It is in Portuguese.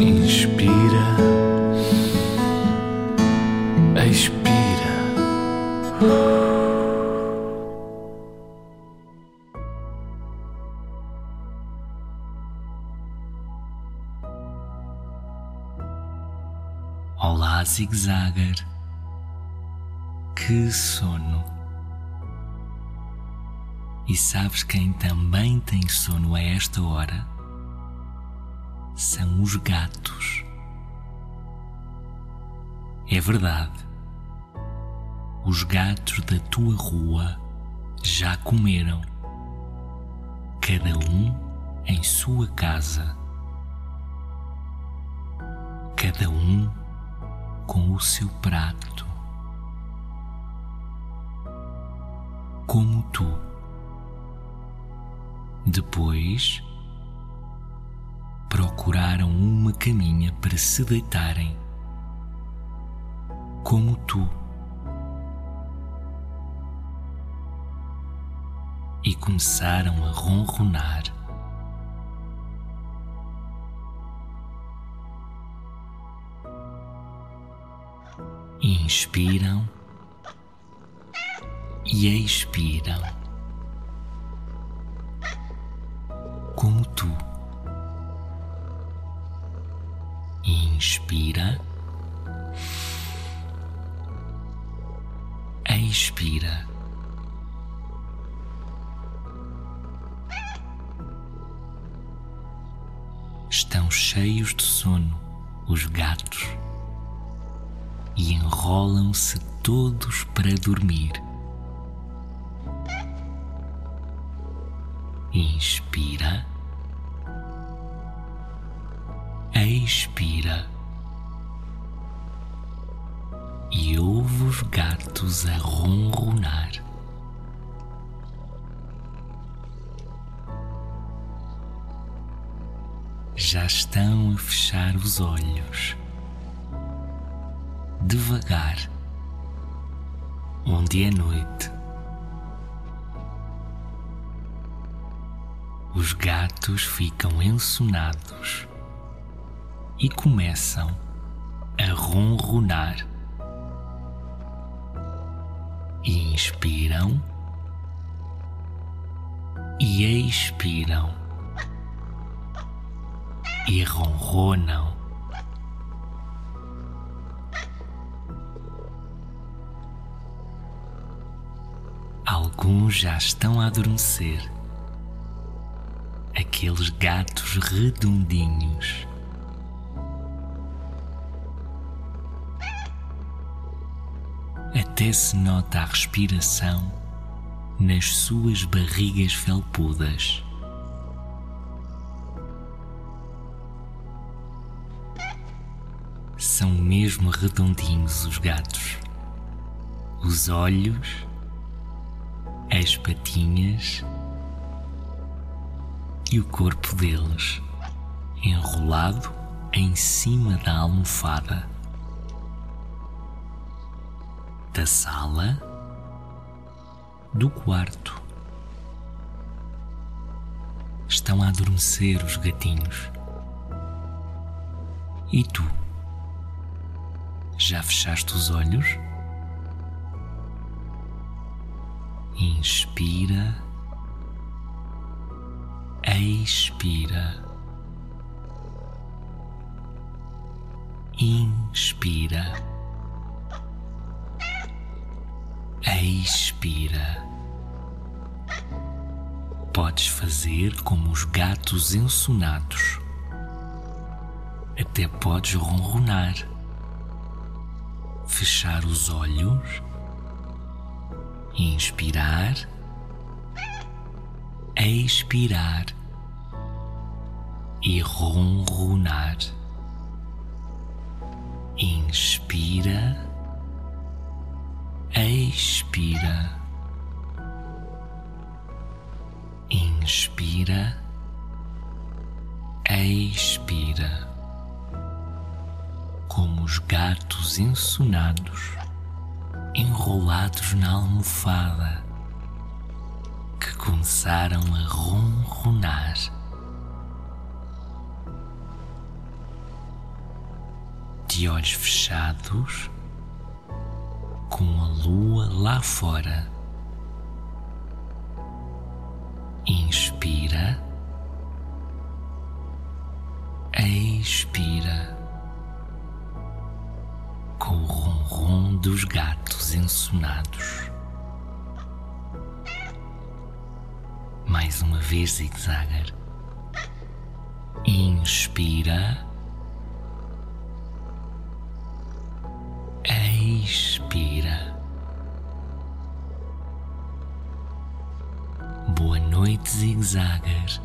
Inspira, expira. Olá, zigzagger. Que sono! E sabes quem também tem sono a esta hora? São os gatos. É verdade. Os gatos da tua rua já comeram, cada um em sua casa, cada um com o seu prato, como tu. Depois procuraram uma caminha para se deitarem, como tu. E começaram a ronronar. Inspiram e expiram, como tu. Inspira, expira. Estão cheios de sono os gatos e enrolam-se todos para dormir. Inspira, expira e ouve os gatos a ronronar. Já estão a fechar os olhos devagar, onde é noite. Os gatos ficam ensonados e começam a ronronar. Inspiram e expiram e ronronam. Alguns já estão a adormecer. Aqueles gatos redondinhos. Até se nota a respiração nas suas barrigas felpudas. São mesmo redondinhos os gatos. Os olhos as patinhas e o corpo deles enrolado em cima da almofada da sala do quarto. Estão a adormecer os gatinhos. E tu? Já fechaste os olhos? Inspira, expira, inspira, expira. Podes fazer como os gatos ensonados. Até podes ronronar, fechar os olhos inspirar, expirar e ronronar. Inspira, expira, inspira, expira, como os gatos ensonados enrolados na almofada que começaram a ronronar. de olhos fechados, com a lua lá fora. Inspira, expira, com o ronron dos gatos ensonados. Mais uma vez, zigzagger. Inspira. Expira. Boa noite, zigzagger.